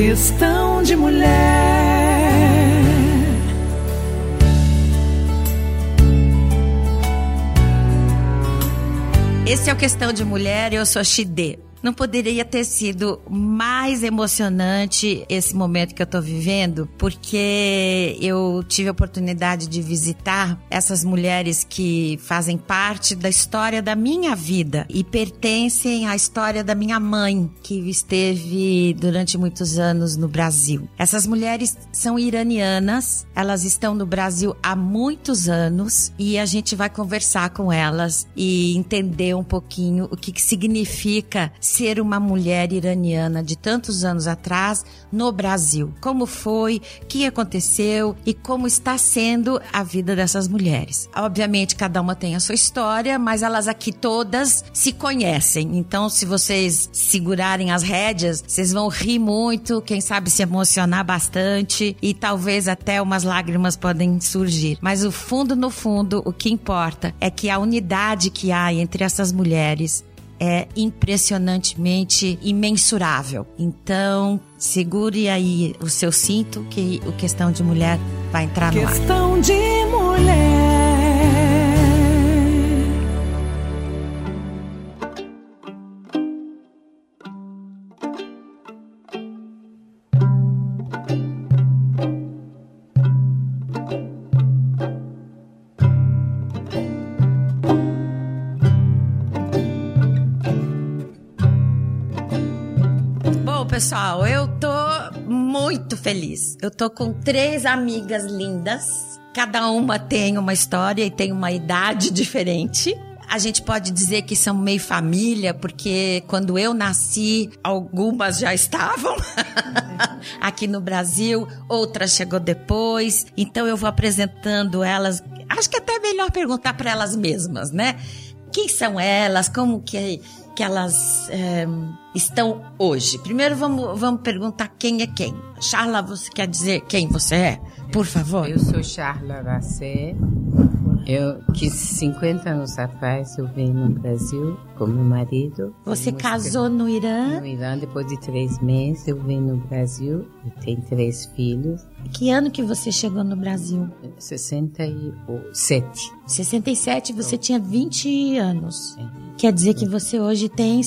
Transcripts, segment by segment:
Questão de mulher. Esse é o Questão de Mulher, eu sou Xidê. Não poderia ter sido mais emocionante esse momento que eu tô vivendo, porque eu tive a oportunidade de visitar essas mulheres que fazem parte da história da minha vida e pertencem à história da minha mãe, que esteve durante muitos anos no Brasil. Essas mulheres são iranianas, elas estão no Brasil há muitos anos e a gente vai conversar com elas e entender um pouquinho o que, que significa ser uma mulher iraniana de tantos anos atrás no Brasil. Como foi, o que aconteceu e como está sendo a vida dessas mulheres. Obviamente, cada uma tem a sua história, mas elas aqui todas se conhecem. Então, se vocês segurarem as rédeas, vocês vão rir muito, quem sabe se emocionar bastante e talvez até umas lágrimas podem surgir. Mas o fundo, no fundo, o que importa é que a unidade que há entre essas mulheres é impressionantemente imensurável. Então, segure aí o seu cinto que o Questão de Mulher vai entrar no ar. Questão de mulher. Pessoal, eu tô muito feliz. Eu tô com três amigas lindas. Cada uma tem uma história e tem uma idade diferente. A gente pode dizer que são meio família, porque quando eu nasci, algumas já estavam aqui no Brasil, outras chegou depois. Então eu vou apresentando elas. Acho que até é melhor perguntar para elas mesmas, né? Quem são elas? Como que, que elas eh, estão hoje? Primeiro vamos, vamos perguntar quem é quem. Charla, você quer dizer quem você é? Por favor. Eu sou Charla Racé. Eu que 50 anos atrás eu vim no Brasil com meu marido. Você casou no Irã? no Irã depois de três meses eu vim no Brasil. Eu tenho três filhos. Que ano que você chegou no Brasil? 67. 67, você tinha 20 anos. Quer dizer que você hoje tem.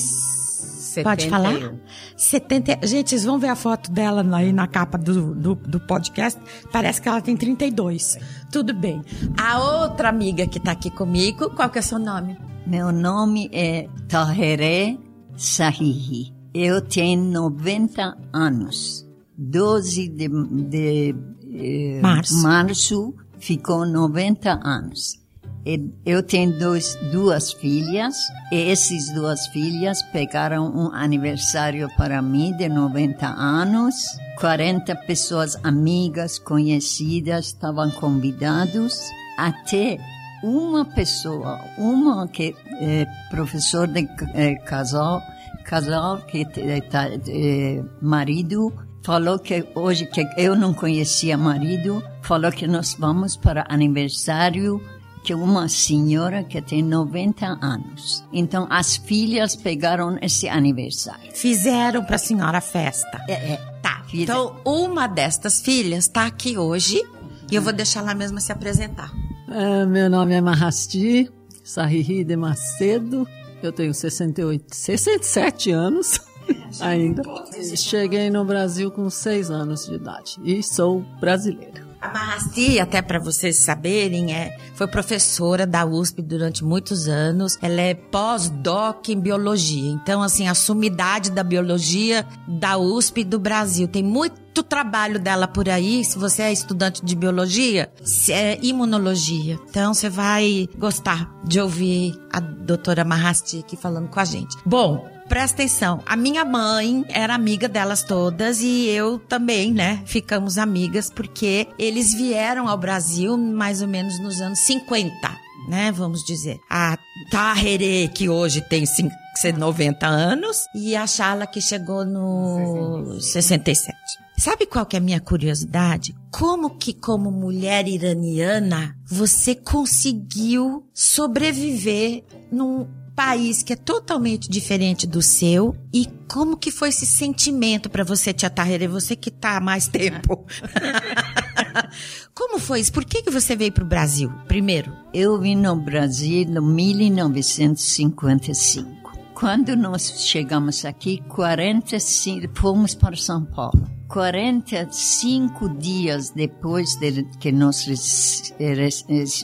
Pode 71. falar? 70. Gente, vocês vão ver a foto dela aí na capa do, do, do podcast. Parece que ela tem 32. Tudo bem. A outra amiga que tá aqui comigo, qual que é o seu nome? Meu nome é Taheré Sahihi. Eu tenho 90 anos. 12 de, de eh, Março. março ficou 90 anos. Eu tenho dois, duas filhas, e essas duas filhas pegaram um aniversário para mim de 90 anos. 40 pessoas amigas, conhecidas, estavam convidados. Até uma pessoa, uma que é professor de eh, casal, casal que tá, eh, marido falou que hoje que eu não conhecia marido, falou que nós vamos para aniversário que uma senhora que tem 90 anos. Então as filhas pegaram esse aniversário. Fizeram pra senhora a festa. É, é. Tá. Fizeram. Então, uma destas filhas tá aqui hoje e eu vou deixar ela mesma se apresentar. Ah, meu nome é Mahasti Sahihi de Macedo. Eu tenho 68, 67 anos ainda. Cheguei no Brasil com 6 anos de idade e sou brasileira. A Mahasti, até para vocês saberem, é, foi professora da USP durante muitos anos. Ela é pós-doc em biologia. Então, assim, a sumidade da biologia da USP do Brasil. Tem muito trabalho dela por aí. Se você é estudante de biologia, se é imunologia. Então, você vai gostar de ouvir a doutora Mahasti aqui falando com a gente. Bom, presta atenção. A minha mãe era amiga delas todas e eu também, né? Ficamos amigas porque eles vieram ao Brasil mais ou menos nos anos 50, né? Vamos dizer. A Taherê, que hoje tem cin- 90 anos, e a Shala, que chegou no 67. Sabe qual que é a minha curiosidade? Como que, como mulher iraniana, você conseguiu sobreviver num país que é totalmente diferente do seu e como que foi esse sentimento para você, Tia Tarreira? Você que tá há mais tempo. como foi isso? Por que, que você veio para o Brasil primeiro? Eu vim no Brasil em 1955. Quando nós chegamos aqui, 45, fomos para São Paulo. 45 dias depois de que nós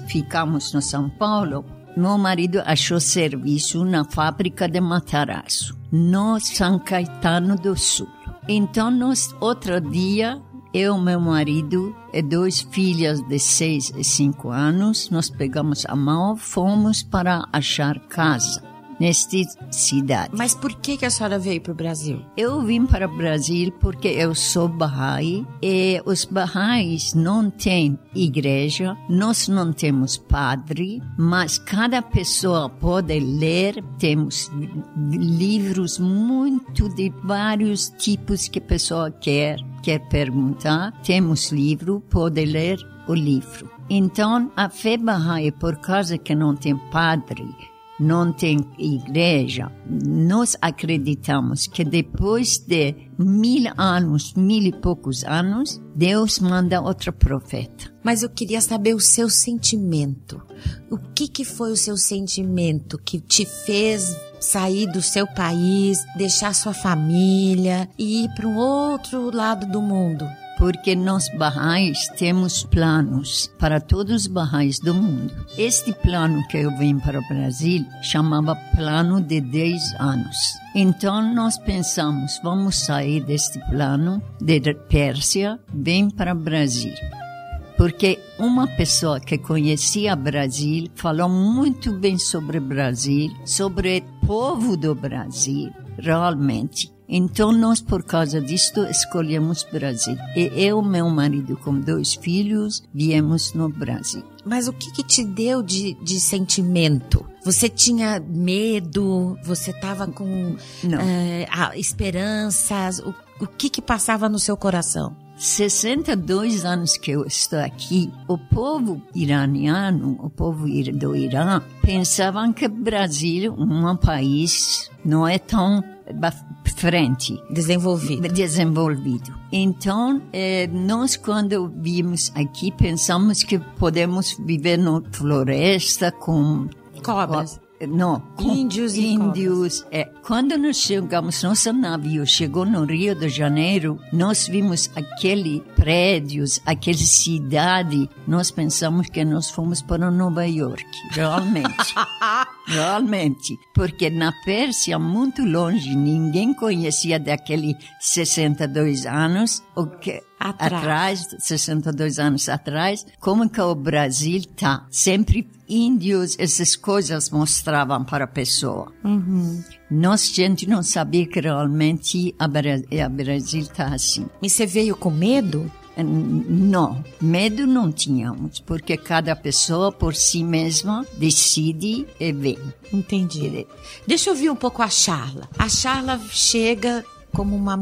ficamos no São Paulo, meu marido achou serviço na fábrica de Matarazzo, no São Caetano do Sul. Então, nós, outro dia, eu, meu marido e dois filhas de seis e cinco anos, nós pegamos a mão, fomos para achar casa nesta cidade. Mas por que, que a senhora veio para o Brasil? Eu vim para o Brasil porque eu sou Bahá'í e os Bahá'ís não têm igreja, nós não temos padre, mas cada pessoa pode ler, temos livros muito de vários tipos que a pessoa quer, quer perguntar, temos livro, pode ler o livro. Então, a fé Bahá'í, por causa que não tem padre, não tem igreja, nós acreditamos que depois de mil anos, mil e poucos anos, Deus manda outro profeta. Mas eu queria saber o seu sentimento. O que, que foi o seu sentimento que te fez sair do seu país, deixar sua família e ir para um outro lado do mundo? Porque nós Bahá'ís temos planos para todos os Bahá'ís do mundo. Este plano que eu vim para o Brasil chamava Plano de 10 anos. Então nós pensamos, vamos sair deste plano de Pérsia, vem para o Brasil. Porque uma pessoa que conhecia Brasil falou muito bem sobre o Brasil, sobre o povo do Brasil, realmente. Então nós, por causa disto, escolhemos Brasil. E eu, meu marido, com dois filhos, viemos no Brasil. Mas o que, que te deu de, de sentimento? Você tinha medo? Você estava com eh, esperanças? O, o que que passava no seu coração? 62 anos que eu estou aqui, o povo iraniano, o povo do Irã, pensavam que o Brasil, um país, não é tão frente. Desenvolvido. desenvolvido. Então, eh, nós quando vimos aqui pensamos que podemos viver na floresta com Cobras. não, com Índios e índios. É, quando nós chegamos, nosso navio chegou no Rio de Janeiro, nós vimos aquele prédios, aquela cidade, nós pensamos que nós fomos para Nova York, realmente. realmente, porque na Pérsia, muito longe, ninguém conhecia daquele 62 anos, o que Atrás. atrás, 62 anos atrás, como que o Brasil tá. Sempre índios, essas coisas mostravam para a pessoa. Nós, gente, não sabia que realmente a, Bra a Brasil tá assim. E você veio com medo? Não, medo não tínhamos, porque cada pessoa por si mesma decide e vem. Entendi. Deixa eu ouvir um pouco a Charla. A Charla chega como uma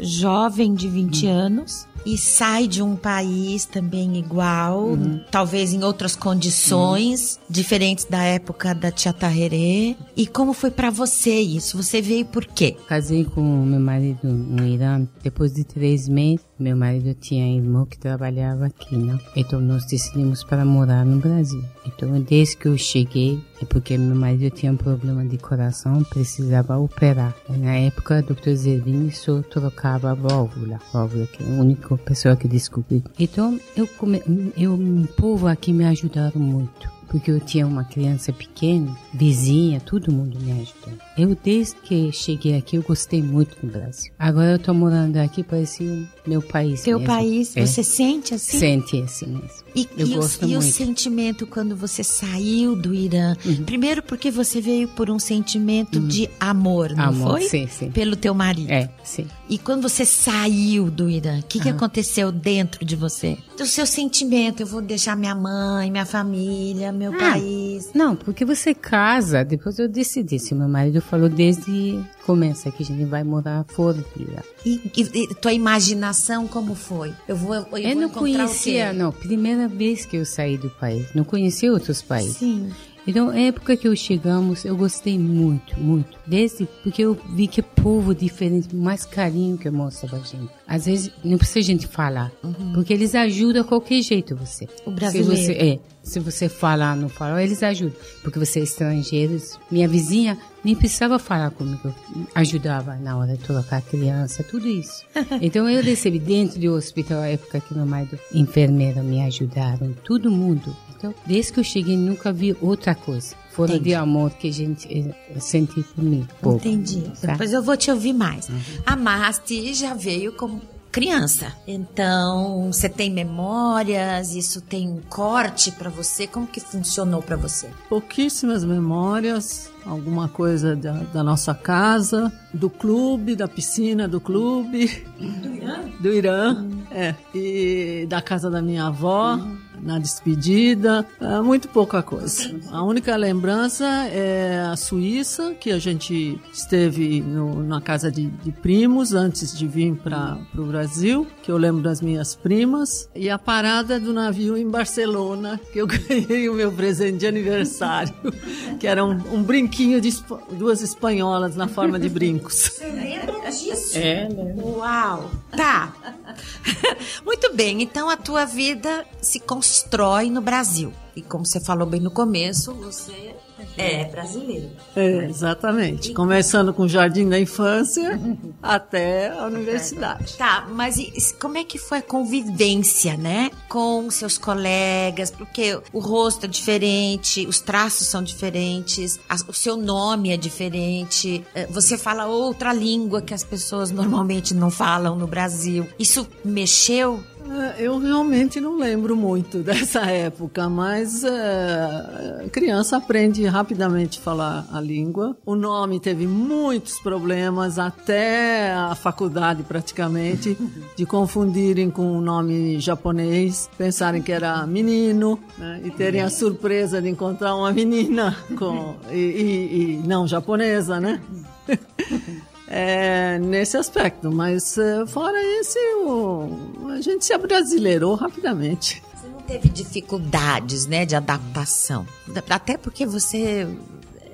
jovem de 20 anos e sai de um país também igual, talvez em outras condições, diferentes da época da Tia Tarrerê. E como foi pra você isso? Você veio por quê? Casei com meu marido no Irã. Depois de três meses, meu marido tinha irmão que trabalhava aqui, né? Então nós decidimos para morar no Brasil. Então desde que eu cheguei, é porque meu marido tinha um problema de coração, precisava operar. Na época, o Dr. Zervini só trocava a válvula, válvula que é a única pessoa que descobriu. Então eu, come... eu o povo aqui me ajudaram muito porque eu tinha uma criança pequena, vizinha, todo mundo me ajudou. Eu, desde que cheguei aqui, eu gostei muito do Brasil. Agora eu tô morando aqui, parece o meu país mesmo. país, É. você sente assim? Sente assim mesmo. E, Eu e o- gosto e o, muito. sentimento quando você saiu do Irã? Uhum. Primeiro porque você veio por um sentimento de amor, não Amor, foi? sim, sim. Pelo teu marido. É, sim. E quando você saiu do Irã, o que, que aconteceu dentro de você? O seu sentimento, eu vou deixar minha mãe, minha família, meu país. Não, porque você casa, depois eu decidi. Se meu marido falou desde começa que a gente vai morar fora do Irã. E, e- e tua imaginação como foi? Eu vou, eu, Eu, vou não conhecia, não. Primeira vez que eu saí do país. Não conhecia outros países. Sim. Então, época que eu chegamos, eu gostei muito, muito. Desde porque eu vi que povo diferente, mais carinho que mostra pra gente. Às vezes, não precisa a gente falar, porque eles ajudam a qualquer jeito você. O brasileiro. Se você, é, se você falar, não falar, eles ajudam. Porque você é estrangeiro. Minha vizinha nem precisava falar comigo. Ajudava na hora de trocar a criança, tudo isso. Então eu recebi dentro do hospital, a época que meu marido, enfermeira, me ajudaram, todo mundo. Então, desde que eu cheguei, nunca vi outra coisa. Fora Entendi. de amor que a gente eh, sente por mim. pouco, Entendi. tá? Depois eu vou te ouvir mais. A Masti já veio como criança. Então, você tem memórias, isso tem um corte pra você? Como que funcionou pra você? Pouquíssimas memórias, alguma coisa da, da nossa casa, do clube, da piscina do clube. Do Irã? Do Irã, é. E da casa da minha avó, na despedida. É, muito pouca coisa. A única lembrança é a Suíça, que a gente esteve no- na casa de, de primos antes de vir para o Brasil, que eu lembro das minhas primas. E a parada do navio em Barcelona, que eu ganhei o meu presente de aniversário, que era um, um brinquinho de espa- duas espanholas na forma de brincos. Lembra disso? É, Uau! Tá. Muito bem, então a tua vida se constrói no Brasil. E como você falou bem no começo, você é brasileiro. É, exatamente. Começando com o jardim da infância até a universidade. Tá, mas e- como é que foi a convivência, né? Com seus colegas, porque o rosto é diferente, os traços são diferentes, a- o seu nome é diferente, eh, você fala outra língua que as pessoas normalmente não falam no Brasil. Isso mexeu? É, Eu realmente não lembro muito dessa época, mas é, criança aprende rapidamente a falar a língua. O nome teve muitos problemas até a faculdade praticamente, de confundirem com o nome japonês, pensarem que era menino né, e terem a surpresa de encontrar uma menina com, e, e- e não japonesa, né? É, nesse aspecto, mas é, fora esse, o- a gente se abrasileirou rapidamente. Você não teve dificuldades, né, de adaptação? Até porque você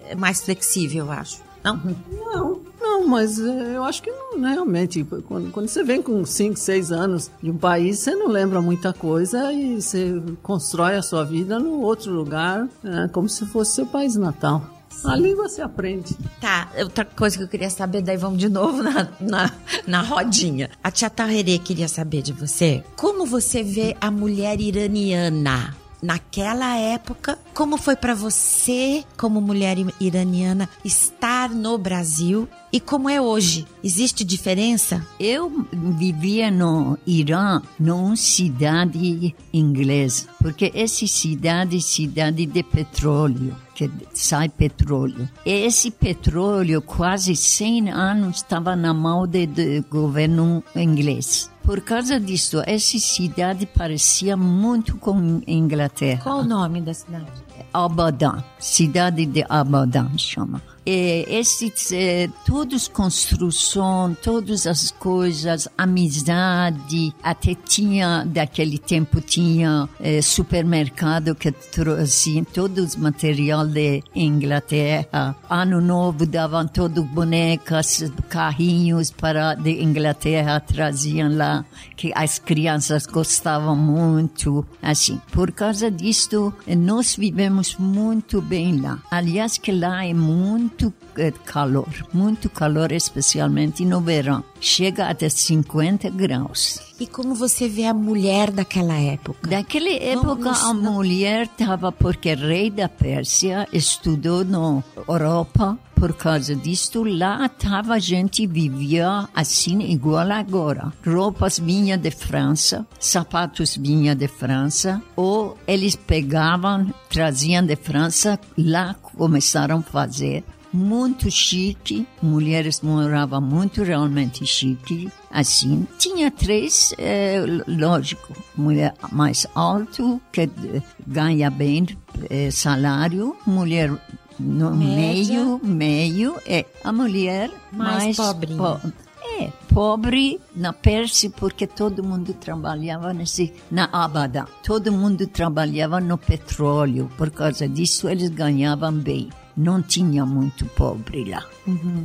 é mais flexível, eu acho. Não? Não, não, mas é, eu acho que não, né, realmente, quando, quando você vem com 5, 6 anos de um país, você não lembra muita coisa e você constrói a sua vida no outro lugar, né, como se fosse seu país natal. A língua se aprende. Tá, outra coisa que eu queria saber, daí vamos de novo na, na, na rodinha. A tia Taherê queria saber de você, como você vê a mulher iraniana? Naquela época, como foi pra você, como mulher iraniana, estar no Brasil e como é hoje? Existe diferença? Eu vivia no Irã, numa cidade inglesa, porque essa cidade é cidade de petróleo, que sai petróleo. E esse petróleo, quase 100 anos, estava na mão do governo inglês. Por causa disso, essa cidade parecia muito com Inglaterra. Qual o nome da cidade? Abadan, cidade de Abadan chama. E esses, eh, todos construção, todas as coisas, amizade, até tinha, daquele tempo tinha eh, supermercado que trouxe todos os material de Inglaterra. Ano novo davam todo bonecas, carrinhos para de Inglaterra, traziam lá, que as crianças gostavam muito, assim. Por causa disso, eh, nós vivemos muito bem lá. Aliás, que lá é muito eh, calor, muito calor, especialmente no verão. Chega até 50 graus. E como você vê a mulher daquela época? Daquela época, a mulher estava, porque o rei da Pérsia estudou na Europa, por causa disso, lá estava a gente vivia assim, igual agora. Roupas vinham de França, sapatos vinham de França, ou eles pegavam, traziam de França, lá começaram a fazer muito chique, mulheres moravam muito realmente chique, assim. Tinha três, é, lógico, mulher mais alto, que eh, ganha bem eh, salário, mulher no Média. meio, meio, é a mulher Mais mais, pobrinha. po- é, pobre na Pérsia porque todo mundo trabalhava nesse, na Abada. Todo mundo trabalhava no petróleo. Por causa disso, eles ganhavam bem. Não tinha muito pobre lá.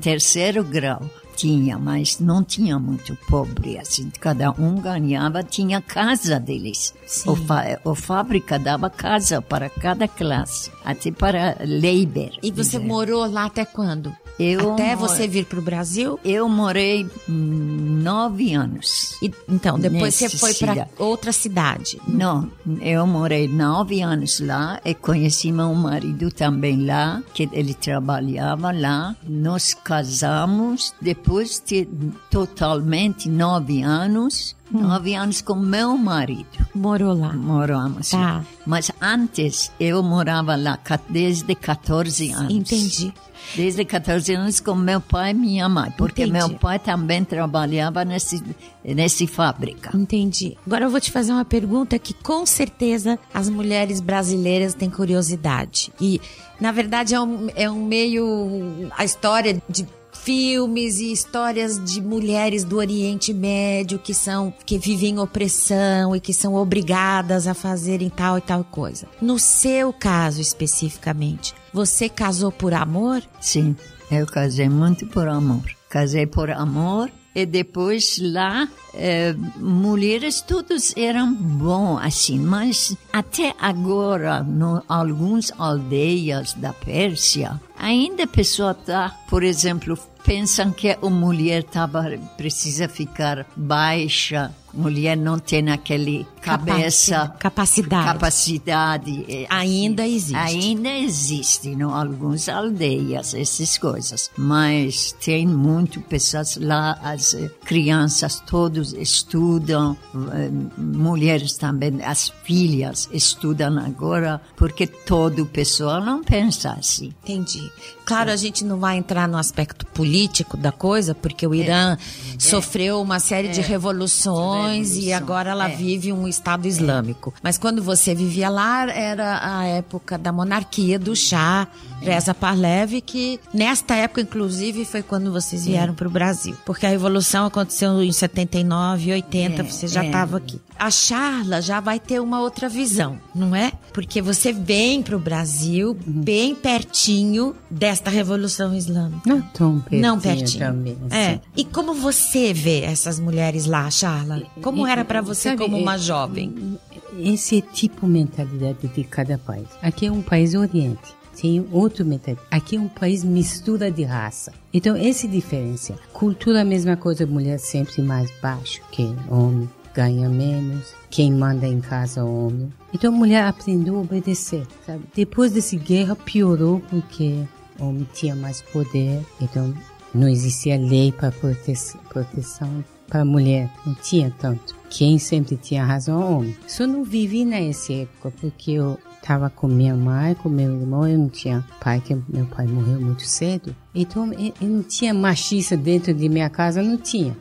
Terceiro grau tinha, mas não tinha muito pobre. Assim, cada um ganhava, tinha casa deles. O, fa o fábrica dava casa para cada classe, até para labor. E você dizer. morou lá até quando? Eu até você vir para o Brasil? Eu morei hum, nove anos. E, então, depois você foi para outra cidade. Não, eu morei nove anos lá e conheci meu marido também lá, que ele trabalhava lá. Nos casamos depois de totalmente nove anos, nove anos com meu marido. Morou lá. Moramos Tá. lá. Mas antes eu morava lá desde 14 anos. Entendi. Desde 14 anos com meu pai e minha mãe, porque Entendi. meu pai também trabalhava nesse, nesse fábrica. Entendi. Agora eu vou te fazer uma pergunta que com certeza as mulheres brasileiras têm curiosidade. E, na verdade, é um, é um meio. a história de filmes e histórias de mulheres do Oriente Médio que são que vivem opressão e que são obrigadas a fazerem tal e tal coisa. No seu caso especificamente, você casou por amor? Sim, eu casei muito por amor. Casei por amor e depois lá, eh, mulheres todos eram bons assim, mas até agora, no alguns aldeias da Pérsia, ainda a pessoa tá, por exemplo, pensam que a mulher tava, precisa ficar baixa, mulher não tem aquele cabeça, Capacidade. capacidade. eh, Ainda existe. Ainda existe em algumas aldeias essas coisas, mas tem muito pessoas lá, as eh, crianças todos estudam, eh, mulheres também, as filhas estudam agora, porque todo pessoa não pensa assim. Entendi. Claro, a gente não vai entrar no aspecto político da coisa, porque o Irã sofreu uma série de revoluções e agora ela é. vive um Estado Islâmico. Mas quando você vivia lá, era a época da monarquia do Shah, Reza Pahlavi, que nesta época, inclusive, foi quando vocês vieram para o Brasil. Porque a revolução aconteceu em 79, 80, É, você já é. estava aqui. A Charla já vai ter uma outra visão, não é? Porque você vem para o Brasil bem pertinho desta revolução islâmica. Não tão pertinho, Não pertinho. também. É. assim. E como você vê essas mulheres lá, Charla? Como era para você Sabe, como uma é- jovem? Esse é tipo mentalidade de cada país. Aqui é um país oriente. Tem outro mentalidade. Aqui é um país mistura de raça. Então, esse diferença. Cultura, a mesma coisa. Mulher sempre mais baixo que homem. Ganha menos. Quem manda em casa é o homem. Então, a mulher aprendeu a obedecer. Sabe? Depois dessa guerra, piorou porque o homem tinha mais poder. Então, não existia lei para prote proteção para a mulher. Não tinha tanto. Quem sempre tinha razão homem. Só não vivi nessa época porque eu estava com minha mãe, com meu irmão. Eu não tinha pai, que meu pai morreu muito cedo. Então, eu, não tinha machista dentro de minha casa. Não tinha.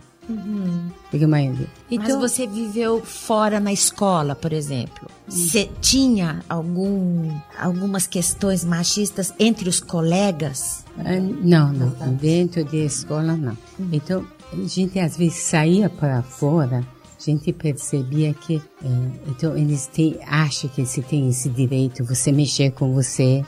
Porque, mãe, então, Mas você viveu fora na escola, por exemplo. Você tinha algum, algumas questões machistas entre os colegas? Ah, Não, não. Dentro da escola, não. Então, a gente às vezes saía para fora, a gente percebia que, eh, então, eles têm, acham que você tem esse direito, você mexer com você,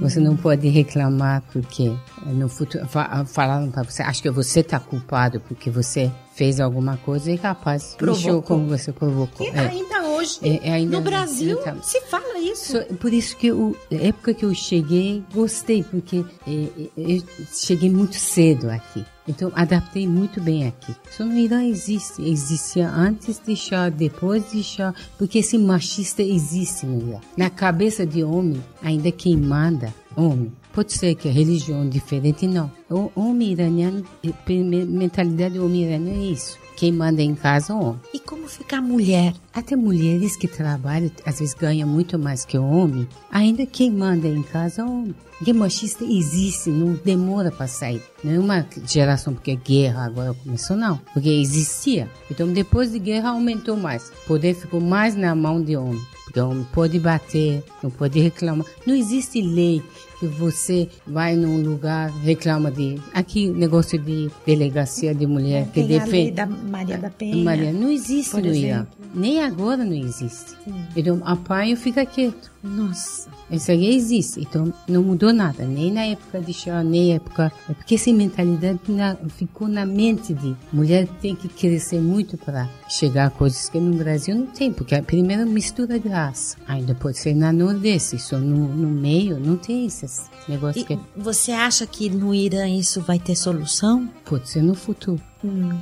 você não pode reclamar porque eh, no futuro fa- falaram para você, acho que você está culpado porque você fez alguma coisa e capaz mexeu como você provocou. É. ainda hoje, É, é ainda- no Brasil, então. se fala isso. So- por isso que eu, na época que eu cheguei, gostei, porque eu cheguei muito cedo aqui. Então, adaptei muito bem aqui. Só no Irã existe. Existia antes de chá, depois de chá, porque esse machista existe no Irã. Na cabeça de homem, ainda quem manda, homem. Pode ser que a religião diferente, não. O homem iraniano, eh, me- mentalidade do homem iraniano é isso. Quem manda em casa é o homem. E como fica a mulher? Até mulheres que trabalham, às vezes ganham muito mais que o homem, ainda quem manda em casa é o homem. Porque machista existe, não demora para sair. Não é uma geração porque a guerra agora começou, não. Porque existia. Então, depois de guerra, aumentou mais. O poder ficou mais na mão de homem. Porque o homem pode bater, não pode reclamar. Não existe lei que você vai num lugar, reclama de. Aqui, negócio de delegacia de mulher que Tem lei defende. da Maria da Penha. Maria, não existe Irã. exemplo. Nem agora não existe. Então, apanha e fica quieto. Nossa. Isso aí existe. Então, não mudou nada. Nem na época de Shah, nem na época... É porque essa mentalidade na- ficou na mente de mulher tem que crescer muito para chegar a coisas que no Brasil não tem. Porque a primeira mistura de raça. Ainda pode ser na Nordeste. Só no, no meio não tem esses negócios E que... você acha que no Irã isso vai ter solução? Pode ser no futuro.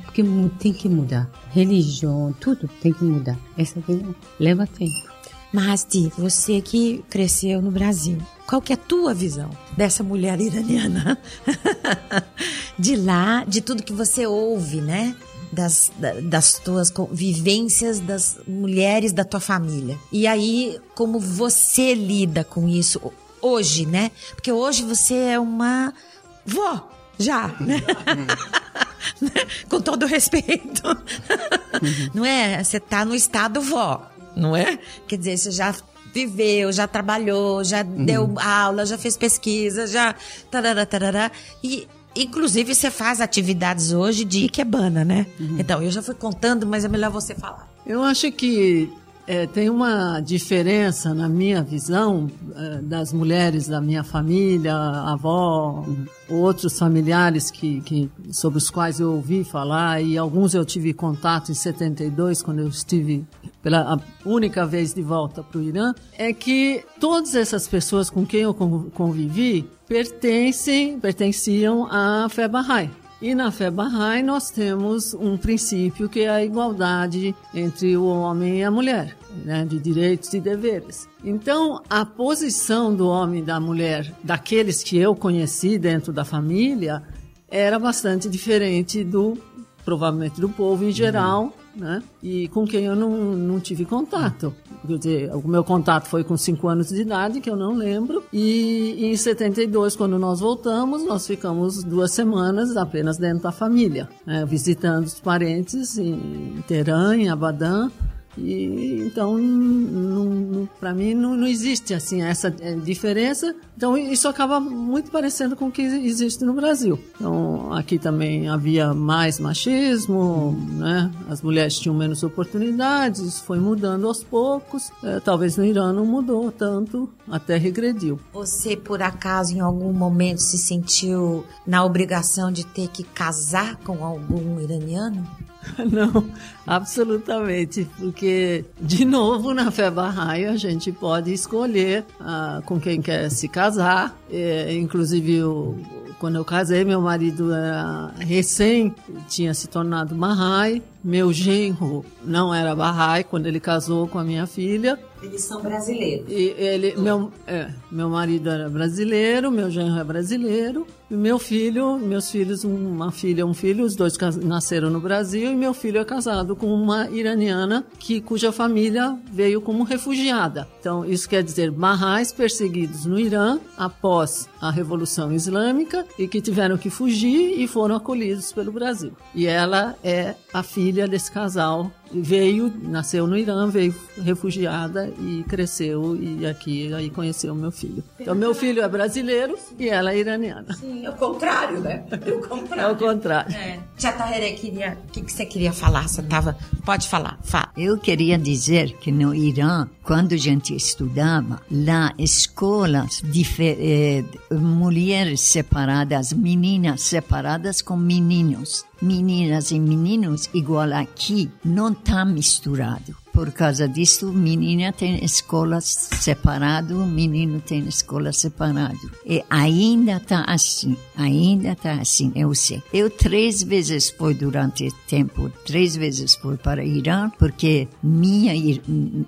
Porque mu- tem que mudar. Religião, tudo tem que mudar. Essa aqui leva tempo. Mahasti, você que cresceu no Brasil, qual que é a tua visão dessa mulher iraniana? de lá, de tudo que você ouve, né? Das, da- das tuas vivências das mulheres da tua família. E aí, como você lida com isso ho- hoje, né? Porque hoje você é uma vó, já, né? com todo respeito. Não é? Você tá no estado vó, não é? Quer dizer, você já viveu, já trabalhou, já deu aula, já fez pesquisa, já tarará, tarará. E inclusive você faz atividades hoje de ikebana, né? Então, eu já fui contando, mas é melhor você falar. Eu acho que eh, tem uma diferença na minha visão eh, das mulheres da minha família, avó, outros familiares que, que, sobre os quais eu ouvi falar e alguns eu tive contato em 72 quando eu estive pela única vez de volta para o Irã, é que todas essas pessoas com quem eu con- convivi pertencem, pertenciam à fé Bahá'í. E na fé Bahá'í nós temos um princípio que é a igualdade entre o homem e a mulher, né, de direitos e deveres. Então, a posição do homem e da mulher, daqueles que eu conheci dentro da família, era bastante diferente do, provavelmente, do povo em geral, né, e com quem eu não, não tive contato. Quer dizer, o meu contato foi com 5 anos de idade, que eu não lembro, e em 72, quando nós voltamos, nós ficamos duas semanas apenas dentro da família, né, visitando os parentes em Teherã, em Abadan, e então, para mim, não, não existe assim essa eh, diferença. Então, isso acaba muito parecendo com o que existe no Brasil. Então, aqui também havia mais machismo, né? As mulheres tinham menos oportunidades, foi mudando aos poucos. Eh, talvez no Irã não mudou tanto, até regrediu. Você, por acaso, em algum momento se sentiu na obrigação de ter que casar com algum iraniano? Não, absolutamente, porque de novo na fé Bahá'í a gente pode escolher ah, com quem quer se casar. É, inclusive, eu, quando eu casei, meu marido era recém tinha se tornado Bahá'í. Meu genro não era Bahá'í quando ele casou com a minha filha. Eles são brasileiros. E ele, meu, é, meu marido era brasileiro, meu genro é brasileiro, e meu filho, meus filhos, uma filha e um filho, os dois nasceram no Brasil, e meu filho é casado com uma iraniana que, cuja família veio como refugiada. Então, isso quer dizer marrais perseguidos no Irã após a Revolução Islâmica e que tiveram que fugir e foram acolhidos pelo Brasil. E ela é a filha desse casal veio, nasceu no Irã, veio refugiada e cresceu e aqui aí conheceu meu filho. Então meu filho é brasileiro e ela é iraniana. Sim, é o contrário, né? É o É contrário. o contrário. É. Tia queria... o que, que você queria falar? Você tava... Pode falar, fala. Eu queria dizer que no Irã, quando a gente estudava, lá escolas, eh, mulheres separadas, meninas separadas com meninos, meninas e meninos igual aqui, não está misturado. Por causa disso, menina tem escola separado, menino tem escola separado. E ainda está assim, ainda está assim, eu sei. Eu três vezes fui durante tempo, três vezes fui para Irã, porque minha ir-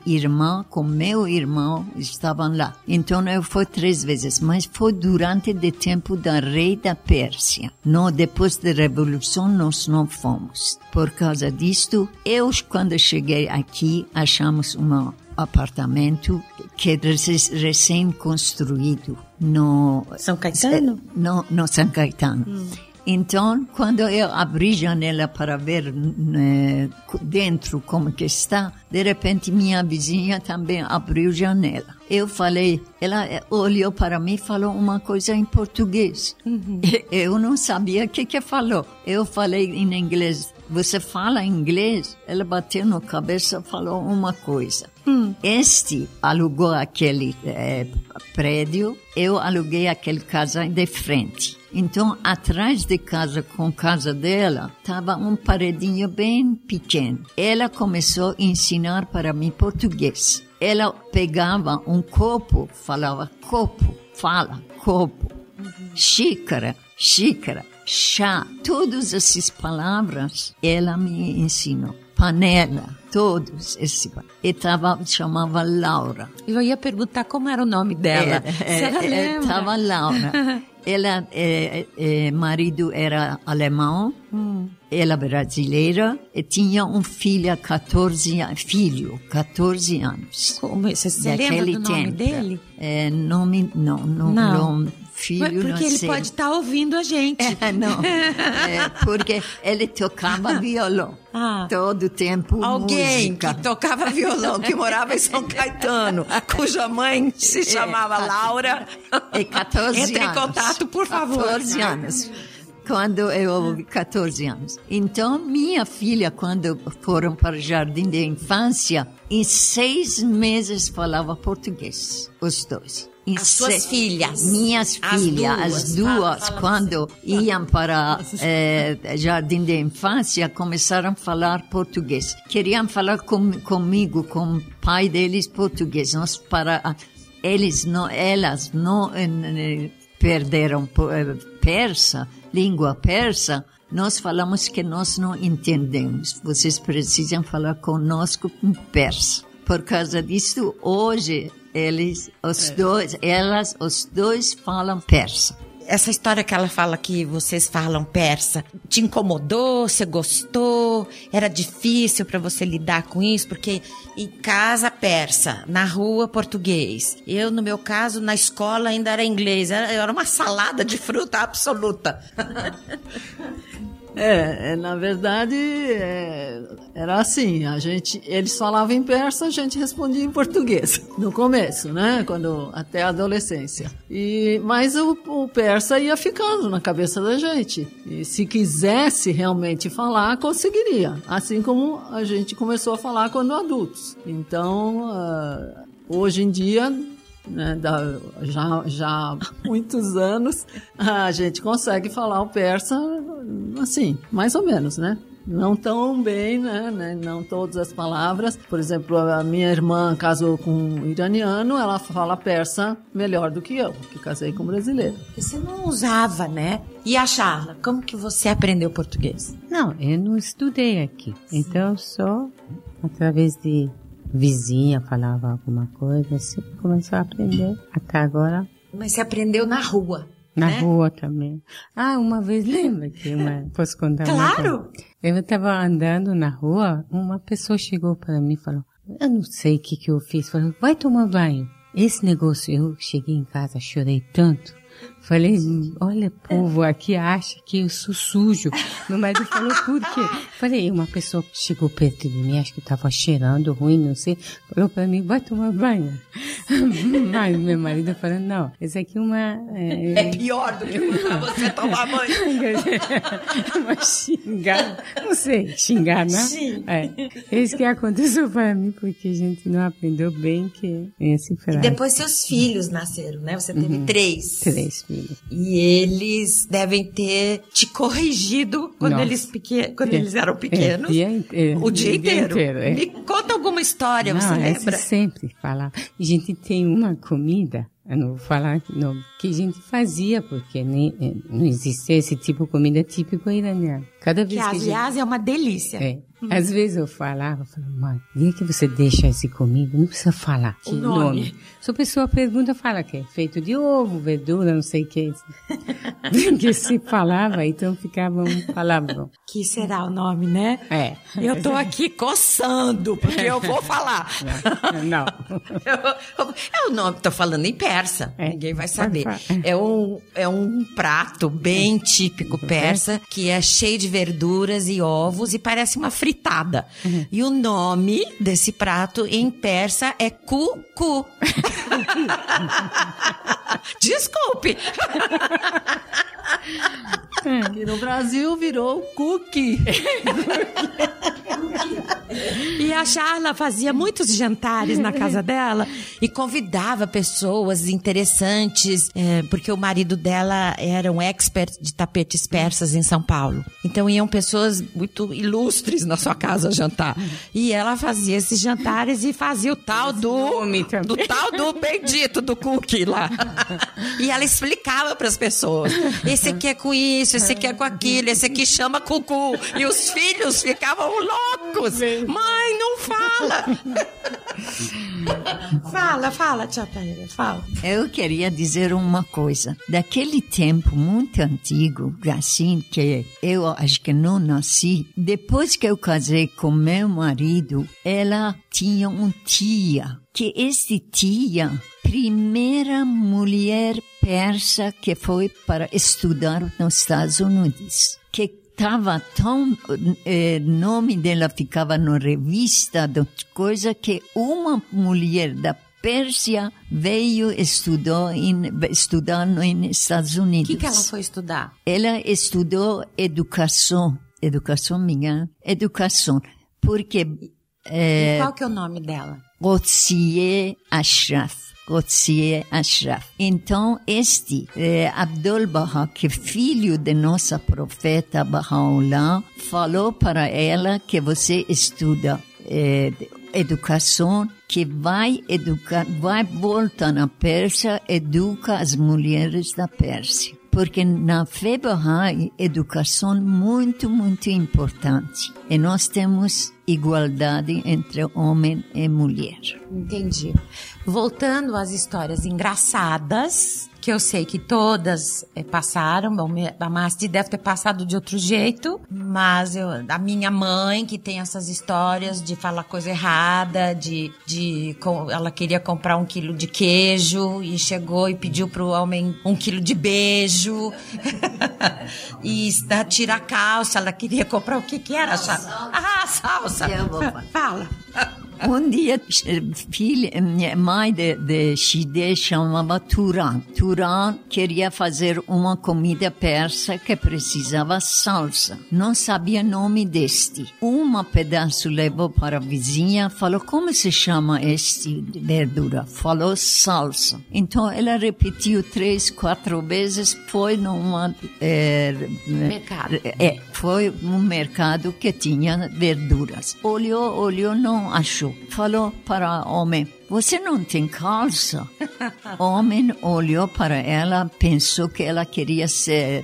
irmã com meu irmão estavam lá. Então eu fui três vezes, mas foi durante o tempo da rei da Pérsia. Não, depois da Revolução nós não fomos. Por causa disto, eu quando cheguei aqui, achamos um apartamento que é rec- recém-construído no São Caetano? no, no São Caetano. Então, quando eu abri a janela para ver né, dentro como que está, de repente minha vizinha também abriu a janela. Eu falei, ela eh, olhou para mim e falou uma coisa em português. Uhum. Eu não sabia o que que falou. Eu falei em inglês, você fala inglês? Ela bateu na cabeça e falou uma coisa. Hum. Este alugou aquele é, prédio, eu aluguei aquele casa de frente. Então, atrás de casa, com casa dela, estava um paredinho bem pequeno. Ela começou a ensinar para mim português. Ela pegava um copo, falava copo, fala copo, xícara, xícara, chá, todas essas palavras ela me ensinou. Panela, todos esse e tava chamava Laura. Eu ia perguntar como era o nome dela. É, é, é, tava Laura. ela, é, é, marido era alemão, hum. ela brasileira e tinha um filho 14 filho, 14 anos. Como você se lembra do nome tempo. dele? É, nome não, não, não. não filho, Porque ele sei. pode estar tá ouvindo a gente. É, não. É, porque ele tocava violão. Ah, todo tempo Alguém música. que tocava violão, que morava em São Caetano, cuja mãe se é, chamava é, Laura. E 14 Entre anos. em contato, por favor. 14 anos quando eu 14 anos. Então, minha filha, quando foram para o jardim de infância, em seis meses falava português, os dois. As suas filhas. Minhas as filhas, duas, as duas, fala, quando iam para é, jardim de infância, começaram a falar português. Queriam falar com, comigo, com o pai deles, português. Nós para eles não, elas não eh, perderam eh, persa, língua persa. Nós falamos que nós não entendemos. Vocês precisam falar conosco em persa. Por causa disso, hoje eles, os é. dois, elas, os dois falam persa. Essa história que ela fala que vocês falam persa, te incomodou? Você gostou? Era difícil para você lidar com isso? Porque em casa persa, na rua português. Eu, no meu caso, na escola ainda era inglês. Era, era uma salada de fruta absoluta. É, é, na verdade, é, era assim, a gente, eles falavam em persa, a gente respondia em português, no começo, né, quando, até a adolescência. E, mas o, o persa ia ficando na cabeça da gente, e se quisesse realmente falar, conseguiria, assim como a gente começou a falar quando adultos. Então, uh, hoje em dia, né, da, já, já há muitos anos, a gente consegue falar o persa assim, mais ou menos, né? Não tão bem, né, né? Não todas as palavras. Por exemplo, a minha irmã casou com um iraniano, ela fala persa melhor do que eu, que casei com um brasileiro. Você não usava, né? E a Charla, como que você aprendeu português? Não, eu não estudei aqui. Então, só através de vizinha falava alguma coisa, assim, começou a aprender. Até agora. Mas você aprendeu na rua? Na né? rua também. Ah, uma vez lembra que uma. Posso contar Claro! Eu estava andando na rua, uma pessoa chegou para mim e falou: Eu não sei o que, que eu fiz. Falou: Vai tomar banho. Esse negócio, eu cheguei em casa, chorei tanto. Falei, olha, povo, aqui acha que eu sou sujo. Meu marido falou, por quê? Falei, uma pessoa chegou perto de mim, acho que estava cheirando ruim, não sei. Falou para mim, vai tomar banho. Mas meu marido falou, não, esse aqui é uma... É, é pior do que você tomar banho. Mas xingar, não sei, xingar, né? Sim. É. Isso que aconteceu para mim, porque a gente não aprendeu bem que esse frase. E depois seus filhos nasceram, né? Você teve uhum. três. Três filhos. E eles devem ter te corrigido quando, eles, pequen... quando é. eles eram pequenos. É, o dia, inteiro. inteiro é. Me conta alguma história, não, você lembra? sempre fala. A gente tem uma comida eu não vou falar não, que a gente fazia, porque nem, eh, não existia esse tipo de comida típico iraniana. Cada Que, vez que, gente- aliás, é uma delícia. É. Às vezes eu falava, eu falava, mãe, dia que você deixa esse comigo, não precisa falar. O que nome. Se a pessoa pergunta, fala que é feito de ovo, verdura, não sei o que. Porque se falava, então ficava um palavrão. Que será o nome, né? É. Eu tô aqui coçando, porque eu vou falar. Não. É o nome, tô falando em persa. É. Ninguém vai saber. É um, é um prato bem típico persa, que é cheio de verduras e ovos e parece uma fritada. E o nome desse prato em persa é cu-cu. Desculpe. Aqui no Brasil virou cookie. E a Charla fazia muitos jantares na casa dela e convidava pessoas interessantes, é, porque o marido dela era um expert de tapetes persas em São Paulo. Então iam pessoas muito ilustres na sua casa jantar. E ela fazia esses jantares e fazia o tal do, do tal do bendito do cookie lá. E ela explicava para as pessoas: esse aqui é com isso, esse aqui é com aquilo, esse aqui chama cucu. E os filhos ficavam loucos. Mãe, não fala. fala, fala, tia Taíra, fala. Eu queria dizer uma coisa. Daquele tempo muito antigo, assim, que eu acho que não nasci, depois que eu casei com meu marido, ela tinha um tia, que este tia, primeira mulher persa que foi para estudar nos Estados Unidos, que estava tão eh, nome dela ficava na revista de coisa que uma mulher da Pérsia veio estudou em, estudar nos Estados O Unidos. que, que ela foi estudar? Ela estudou educação, educação minha, educação, porque E qual que é o nome dela? Gotzier Ashraf. Gotzier Ashraf. Então, este eh, Abdul Baha, que é filho de nossa profeta Baha'u'llah, falou para ela que você estuda eh, educação, que vai educar, vai voltar na Pérsia, educa as mulheres da Pérsia. Porque na Bahá'í, educação muito, muito importante. E nós temos igualdade entre homem e mulher. Entendi. Voltando às histórias engraçadas, que eu sei que todas eh, passaram, bom, a Masti deve ter passado de outro jeito, mas eu, a minha mãe, que tem essas histórias de falar coisa errada, de, de com- ela queria comprar um quilo de queijo e chegou e pediu pro homem um quilo de beijo. e da tira a calça, ela queria comprar o que que era? Salsa. Ah, salsa. Eu vou falar. Fala. Um dia, filha, minha mãe de, de Shide chamava Turan. Turan queria fazer uma comida persa que precisava salsa. Não sabia nome deste. Uma pedaço levou para a vizinha, falou, como se chama este verdura? Falou salsa. Então, ela repetiu três, quatro vezes, foi numa... eh, Mercado. é, foi um mercado que tinha verduras. Olhou, olhou, não achou. Falou para o homem, você não tem calça? O homem olhou para ela, pensou que ela queria ser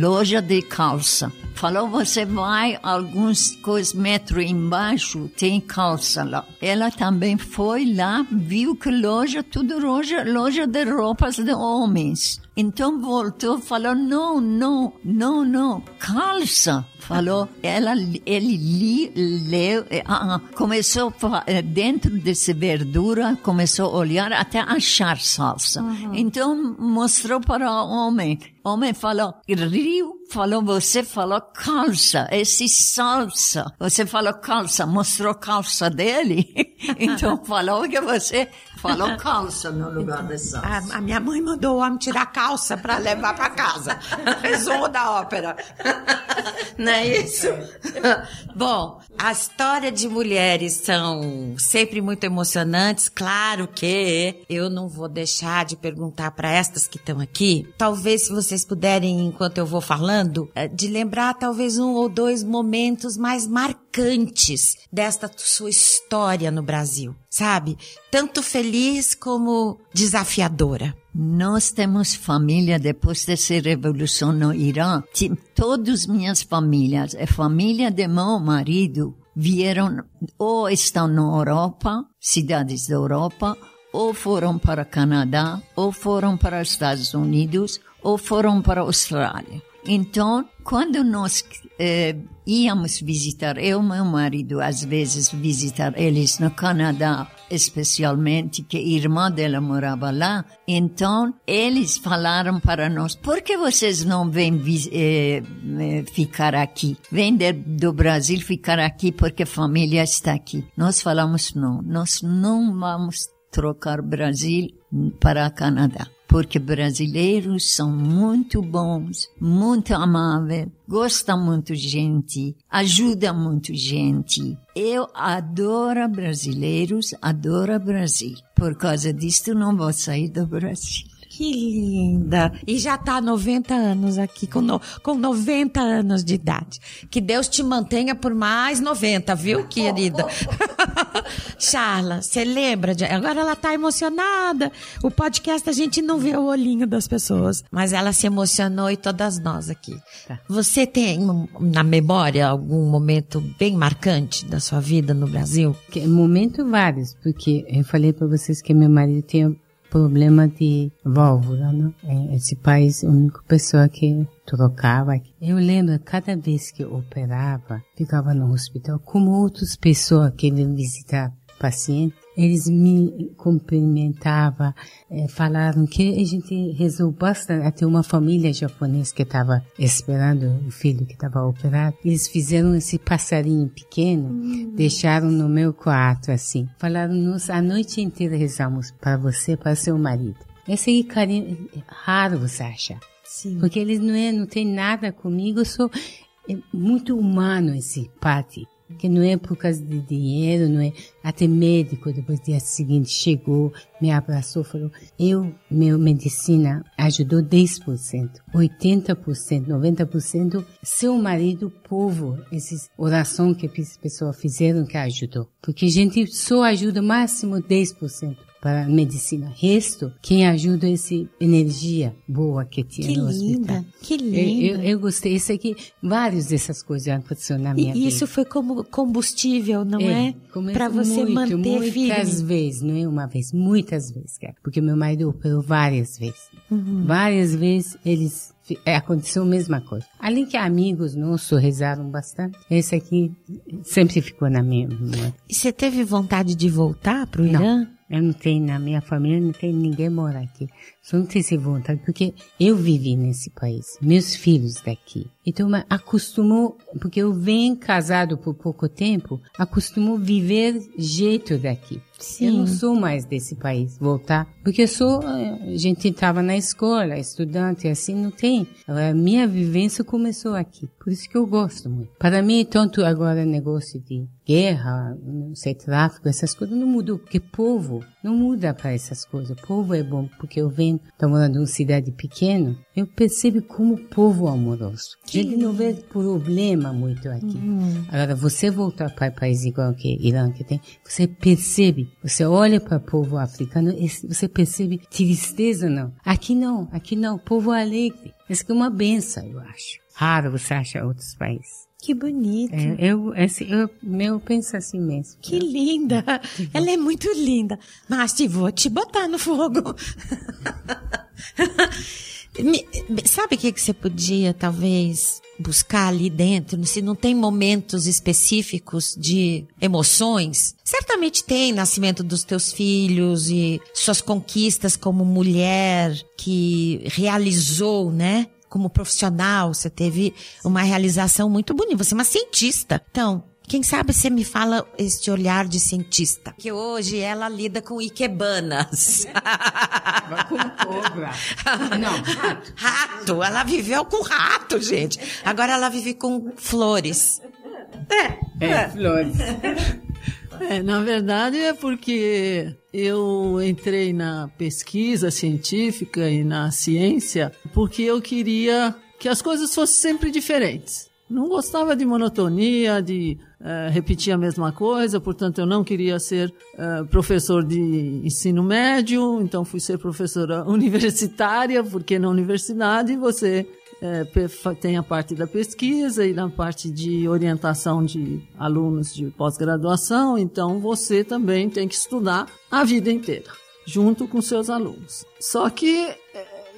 loja de calça. Falou, você vai alguns cois metros embaixo, tem calça lá. Ela também foi lá, viu que loja, tudo loja, loja de roupas de homens. Então voltou, falou, não, não, não, não, calça. Falou, ela, ele li, leu, eh, ah, ah, começou eh, dentro dessa verdura, começou a olhar até achar salsa. Então mostrou para o homem. O homem falou, riu, falou, você falou calça, esse salsa. Você falou calça, mostrou calça dele. então falou que você falou calça no lugar de salsa. A, a minha mãe mandou o homem tirar calça para levar para casa. Resumo da ópera. Não é isso? Bom, a história de mulheres são sempre muito emocionantes. Claro que eu não vou deixar de perguntar para estas que estão aqui. Talvez se vocês puderem, enquanto eu vou falando, eh, de lembrar talvez um ou dois momentos mais marcantes marcantes desta sua história no Brasil, sabe? Tanto feliz como desafiadora. Nós temos família depois dessa revolução no Irã. Todas minhas famílias, a família de meu marido, vieram ou estão na Europa, cidades da Europa, ou foram para Canadá, ou foram para os Estados Unidos, ou foram para Austrália. Então, quando nós eh, íamos visitar, eu e meu marido, às vezes visitar eles no Canadá, especialmente, que a irmã dela morava lá, então eles falaram para nós, por que vocês não vêm eh, eh, ficar aqui? Vêm do Brasil ficar aqui porque a família está aqui. Nós falamos, não, nós não vamos trocar Brasil para Canadá porque brasileiros são muito bons, muito amáveis, gostam muito de gente, ajudam muito gente. Eu adoro brasileiros, adoro Brasil. Por causa disso, não vou sair do Brasil. Que linda! E já está há 90 anos aqui, com, no, com 90 anos de idade. Que Deus te mantenha por mais 90, viu, querida? Charla, você lembra? De, agora ela está emocionada. O podcast a gente não vê o olhinho das pessoas, mas ela se emocionou e todas nós aqui. Tá. Você tem na memória algum momento bem marcante da sua vida no Brasil? Que, momento vários, porque eu falei para vocês que meu marido tem problema de válvula, né? Esse país, a única pessoa que trocava. Eu lembro, cada vez que eu operava, ficava no hospital, como outras pessoas que iam visitar paciente, eles me cumprimentavam, é, falaram que a gente rezou bastante. Até uma família japonesa que estava esperando o filho que estava operado, eles fizeram esse passarinho pequeno, uhum. deixaram no meu quarto assim. Falaram, nós a noite inteira rezamos para você, para seu marido. Esse aí carinho raro você acha. Sim. Porque eles não é, não tem nada comigo, eu sou é muito humano esse parte que não é por causa de dinheiro, não é. Até médico, depois do dia seguinte, chegou, me abraçou, falou: Eu, meu medicina ajudou 10%, 80%, 90%. Seu marido, povo, essas orações que as pessoas fizeram que ajudou. Porque a gente só ajuda máximo 10% para a medicina. Resto, quem ajuda é essa energia boa que tinha que no linda, hospital. Que linda. Eu, eu, gostei. Isso aqui, várias dessas coisas aconteceram na minha e vida. Isso foi como combustível, não é? é? Para você muito, manter muitas firme. Muitas vezes, não é uma vez, muitas vezes, cara. Porque meu marido operou várias vezes. Uhum. Várias vezes eles é, aconteceu a mesma coisa. Além que amigos nossos rezaram bastante, esse aqui sempre ficou na minha memória. E você teve vontade de voltar para o Irã? Eu não tenho, na minha família não tem ninguém mora aqui. Só não tenho vontade, porque eu vivi nesse país, meus filhos daqui. Então, acostumou, porque eu venho casado por pouco tempo, acostumou viver jeito daqui. Sim. Eu não sou mais desse país, voltar. Porque eu sou, eh, a gente estava na escola, estudante, assim, não tem. A minha vivência começou aqui. Por isso que eu gosto muito. Para mim, tanto agora negócio de guerra, não sei, tráfico, essas coisas não mudou. Porque povo não muda para essas coisas. Povo é bom, porque eu venho, estou morando em uma cidade pequena, eu percebo como o povo é amoroso. Que Ele não vê problema muito aqui. Uhum. Agora, você voltar para país igual que Irã que tem, você percebe, você olha para o povo africano, você percebe tristeza não. Aqui não, aqui não, povo alegre. Isso é uma benção, eu acho. Raro você acha outros países. Que bonito. É, eu, esse, eu, meu penso assim mesmo. Que linda. Ela é muito linda. Mas te vou te botar no fogo. Sabe o que, que você podia, talvez, buscar ali dentro? Se não tem momentos específicos de emoções? Certamente tem nascimento dos teus filhos e suas conquistas como mulher que realizou, né? Como profissional, você teve uma realização muito bonita. Você é uma cientista. Então, quem sabe você me fala este olhar de cientista. Que hoje ela lida com ikebanas. com cobra. Não, rato. Rato. Ela viveu com rato, gente. Agora ela vive com flores. É, é, é. flores. É, na verdade é porque eu entrei na pesquisa científica e na ciência porque eu queria que as coisas fossem sempre diferentes. Não gostava de monotonia, de uh, repetir a mesma coisa, portanto eu não queria ser uh, professor de ensino médio, então fui ser professora universitária, porque na universidade você é, tem a parte da pesquisa e na parte de orientação de alunos de pós-graduação, então você também tem que estudar a vida inteira, junto com seus alunos. Só que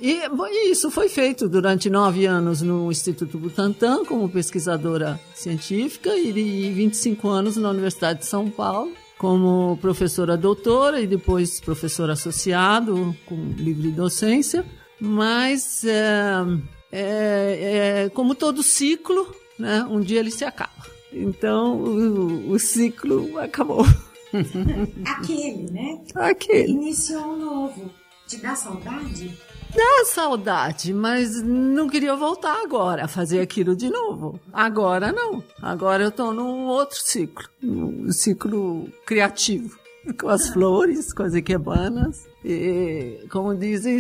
e, isso foi feito durante nove anos no Instituto Butantan, como pesquisadora científica, e 25 anos na Universidade de São Paulo, como professora doutora e depois professor associado, com livre docência. Mas, é, é, é, como todo ciclo, né, um dia ele se acaba. Então, o, o ciclo acabou. Aquele, né? Aquele. Iniciou um novo. Te dá saudade? Dá saudade, mas não queria voltar agora a fazer aquilo de novo. Agora não. Agora eu tô num outro ciclo, num ciclo criativo. Com as flores, com as iquebanas. E, como dizem,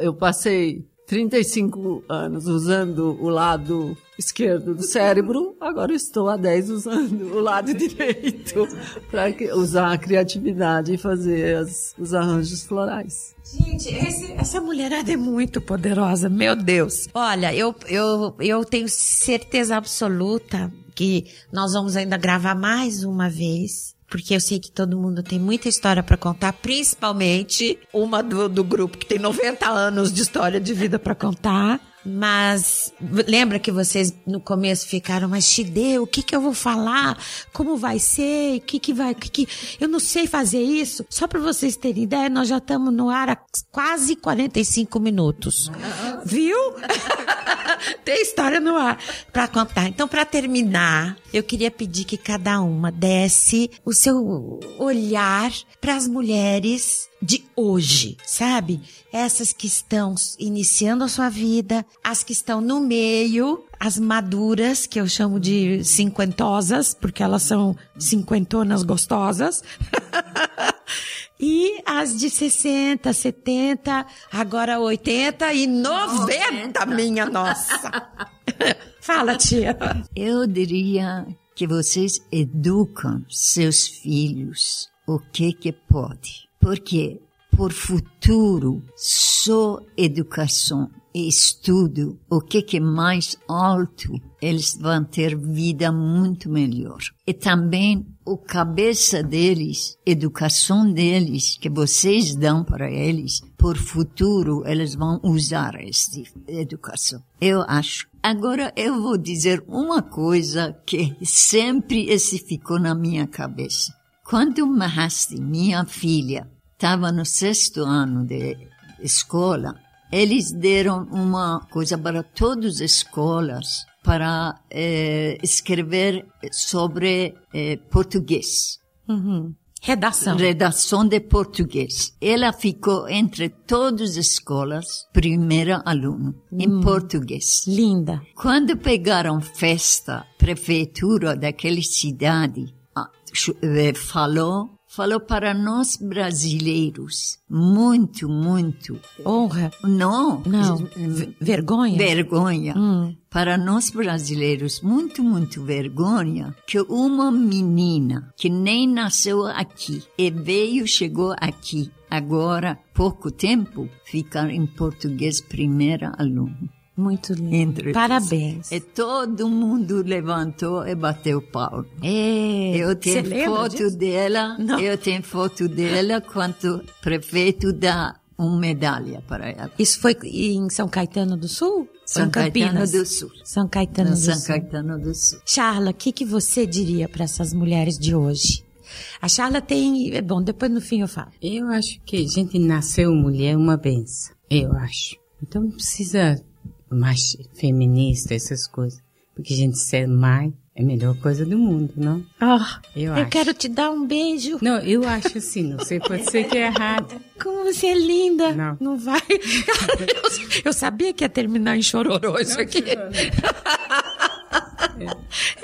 eu passei 35 anos usando o lado esquerdo do cérebro, agora estou há 10 usando o lado direito para usar a criatividade e fazer as, os arranjos florais. Gente, esse, essa mulherada é muito poderosa, meu Deus. Olha, eu, eu, eu tenho certeza absoluta que nós vamos ainda gravar mais uma vez porque eu sei que todo mundo tem muita história para contar, principalmente uma do, do grupo que tem 90 anos de história de vida para contar. Mas lembra que vocês no começo ficaram, mas Chide, o que que eu vou falar? Como vai ser? O que que vai? Que que... Eu não sei fazer isso. Só para vocês terem ideia, nós já estamos no ar há quase 45 minutos. Viu? Tem história no ar para contar. Então, para terminar, eu queria pedir que cada uma desse o seu olhar para as mulheres de hoje, sabe? Essas que estão iniciando a sua vida, as que estão no meio, as maduras, que eu chamo de cinquentosas, porque elas são cinquentonas gostosas. e as de 60, 70, agora 80 e 90, 90. minha nossa. Fala, tia. Eu diria que vocês educam seus filhos o que que pode porque por futuro só educação e estudo, o que que é mais alto, eles vão ter vida muito melhor. E também o cabeça deles, educação deles, que vocês dão para eles, por futuro eles vão usar essa educação. Eu acho. Agora eu vou dizer uma coisa que sempre esse ficou na minha cabeça. Quando Mahasti, minha filha, estava no sexto ano de escola, eles deram uma coisa para todas as escolas para eh, escrever sobre eh, português. Uhum. Redação. Redação de português. Ela ficou entre todas as escolas, primeira aluna, hum. em português. Linda. Quando pegaram festa, prefeitura daquela cidade, falou, falou para nós brasileiros, muito, muito. Honra? Não. Não. vergonha? Vergonha. Hum. Para nós brasileiros, muito, muito vergonha que uma menina que nem nasceu aqui e veio, chegou aqui, agora, pouco tempo, ficar em português primeira aluno. Muito lindo. Parabéns. E todo mundo levantou e bateu pau. É, eu tenho foto disso? dela, Não. eu tenho foto dela quanto prefeito dá uma medalha para ela. Isso foi em São Caetano do Sul? São Caetano do Sul. São Caetano do São Sul. Caetano do Sul. Charla, o que, que você diria para essas mulheres de hoje? A Charla tem. É bom, depois no fim eu falo. Eu acho que a gente nasceu mulher é uma benção. Eu acho. Então não precisa mais feminista, essas coisas. Porque a gente ser mãe é a melhor coisa do mundo, não? Ah, eu, eu quero te dar um beijo. Não, eu acho assim, não sei, pode ser que é errado. Como você é linda. Não. Não vai. Eu, eu sabia que ia terminar em chororô isso aqui.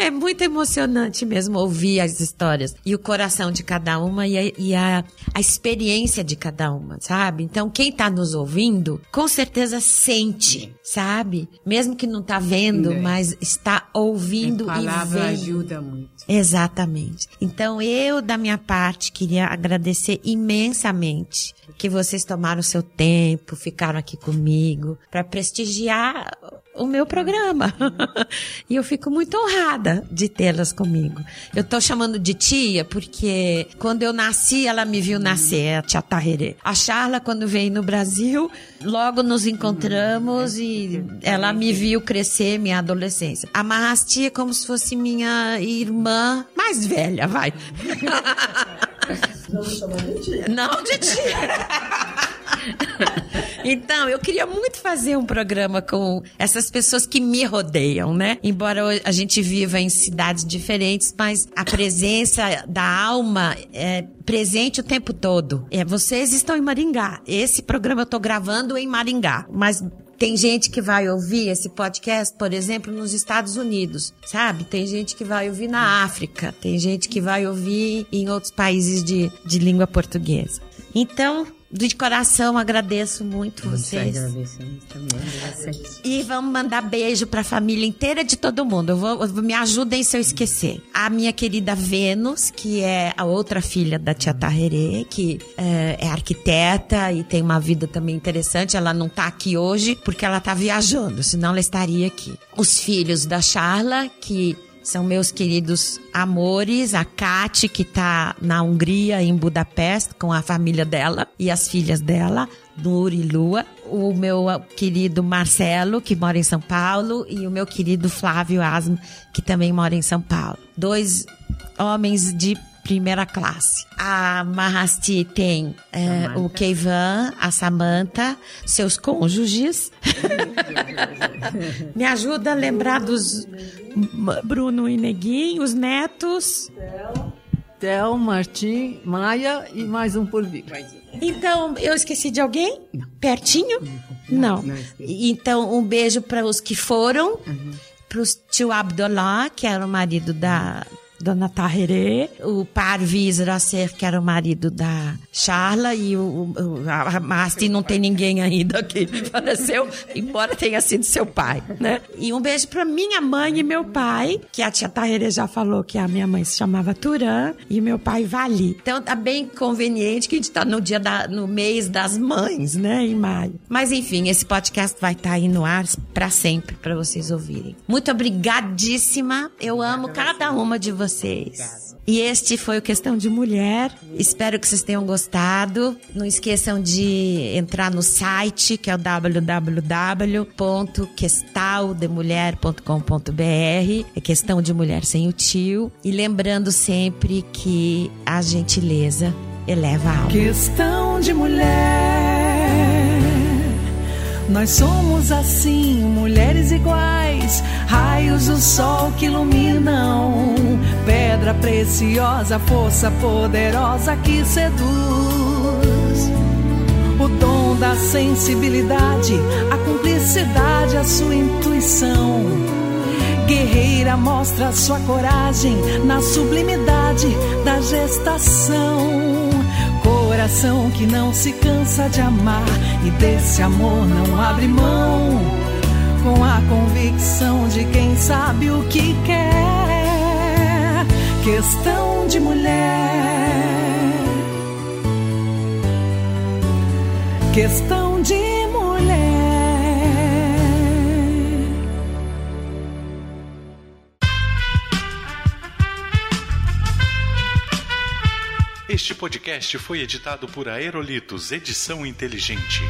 É muito emocionante mesmo ouvir as histórias e o coração de cada uma e a, e a, a experiência de cada uma, sabe? Então, quem tá nos ouvindo, com certeza sente, sabe? Mesmo que não tá vendo, É. mas está ouvindo a e palavra vendo. ajuda muito. Exatamente. Então, eu, da minha parte, queria agradecer imensamente que vocês tomaram seu tempo, ficaram aqui comigo para prestigiar o meu programa. e eu fico muito honrada de tê-las comigo. Eu tô chamando de tia porque quando eu nasci, ela me viu nascer, a tia Tarrerê. A Charla, quando veio no Brasil, logo nos encontramos e ela me viu crescer minha adolescência. A Mahasti é como se fosse minha irmã mais velha, vai. Não de tia. Então, eu queria muito fazer um programa com essas pessoas que me rodeiam, né? Embora a gente viva em cidades diferentes, mas a presença da alma é presente o tempo todo. É, vocês estão em Maringá. Esse programa eu tô gravando em Maringá, mas tem gente que vai ouvir esse podcast, por exemplo, nos Estados Unidos, sabe? Tem gente que vai ouvir na África, tem gente que vai ouvir em outros países de, de língua portuguesa. Então, de coração, agradeço muito Nós vocês. agradecemos também a vocês. E vamos mandar beijo pra família inteira de todo mundo. Eu vou- me ajudem se eu esquecer. A minha querida Vênus, que é a outra filha da tia Tarrerê, que é, é arquiteta e tem uma vida também interessante. Ela não tá aqui hoje porque ela tá viajando, senão ela estaria aqui. Os filhos da Charla, que são meus queridos amores, a Kate, que tá na Hungria, em Budapeste, com a família dela e as filhas dela, Nur e Lua. O meu querido Marcelo, que mora em São Paulo, e o meu querido Flávio Asmo, que também mora em São Paulo. Dois homens de primeira classe. A Mahasti tem é, o Keivan, a Samantha, seus cônjuges. Me ajuda a lembrar dos Bruno e Neguinho, os netos. Theo, Martim, Maia e mais um por vir. Então, eu esqueci de alguém? Pertinho? Não. não esqueci. Então, um beijo para os que foram, para o tio Abdullah, que era o marido da Dona Tahirê, o Parviz Racer, que era o marido da Charla, e o, o a não tem ninguém ainda que faleceu, embora tenha sido seu pai, né? E um beijo para minha mãe e meu pai, que a tia Tahirê já falou que a minha mãe se chamava Turã e meu pai Vali. Então tá bem conveniente que a gente tá no dia da, no mês das mães, né, em maio. Mas enfim, esse podcast vai estar aí no ar para sempre para vocês ouvirem. Muito obrigadíssima. Eu amo cada uma de vocês. E este foi o Questão de Mulher. Espero que vocês tenham gostado. Não esqueçam de entrar no site, que é o www.questaldemulher.com.br. É questão de mulher sem o tio. E lembrando sempre que a gentileza eleva a alma. Questão de mulher. Nós somos assim, mulheres iguais, raios do sol que iluminam, pedra preciosa, força poderosa que seduz. O dom da sensibilidade, a cumplicidade, a sua intuição. Guerreira mostra sua coragem na sublimidade da gestação. Coração que não se cansa de amar e desse amor não abre mão. Com a convicção de quem sabe o que quer. Questão de mulher. Questão de mulher. Este podcast foi editado por Aerolitos Edição Inteligente.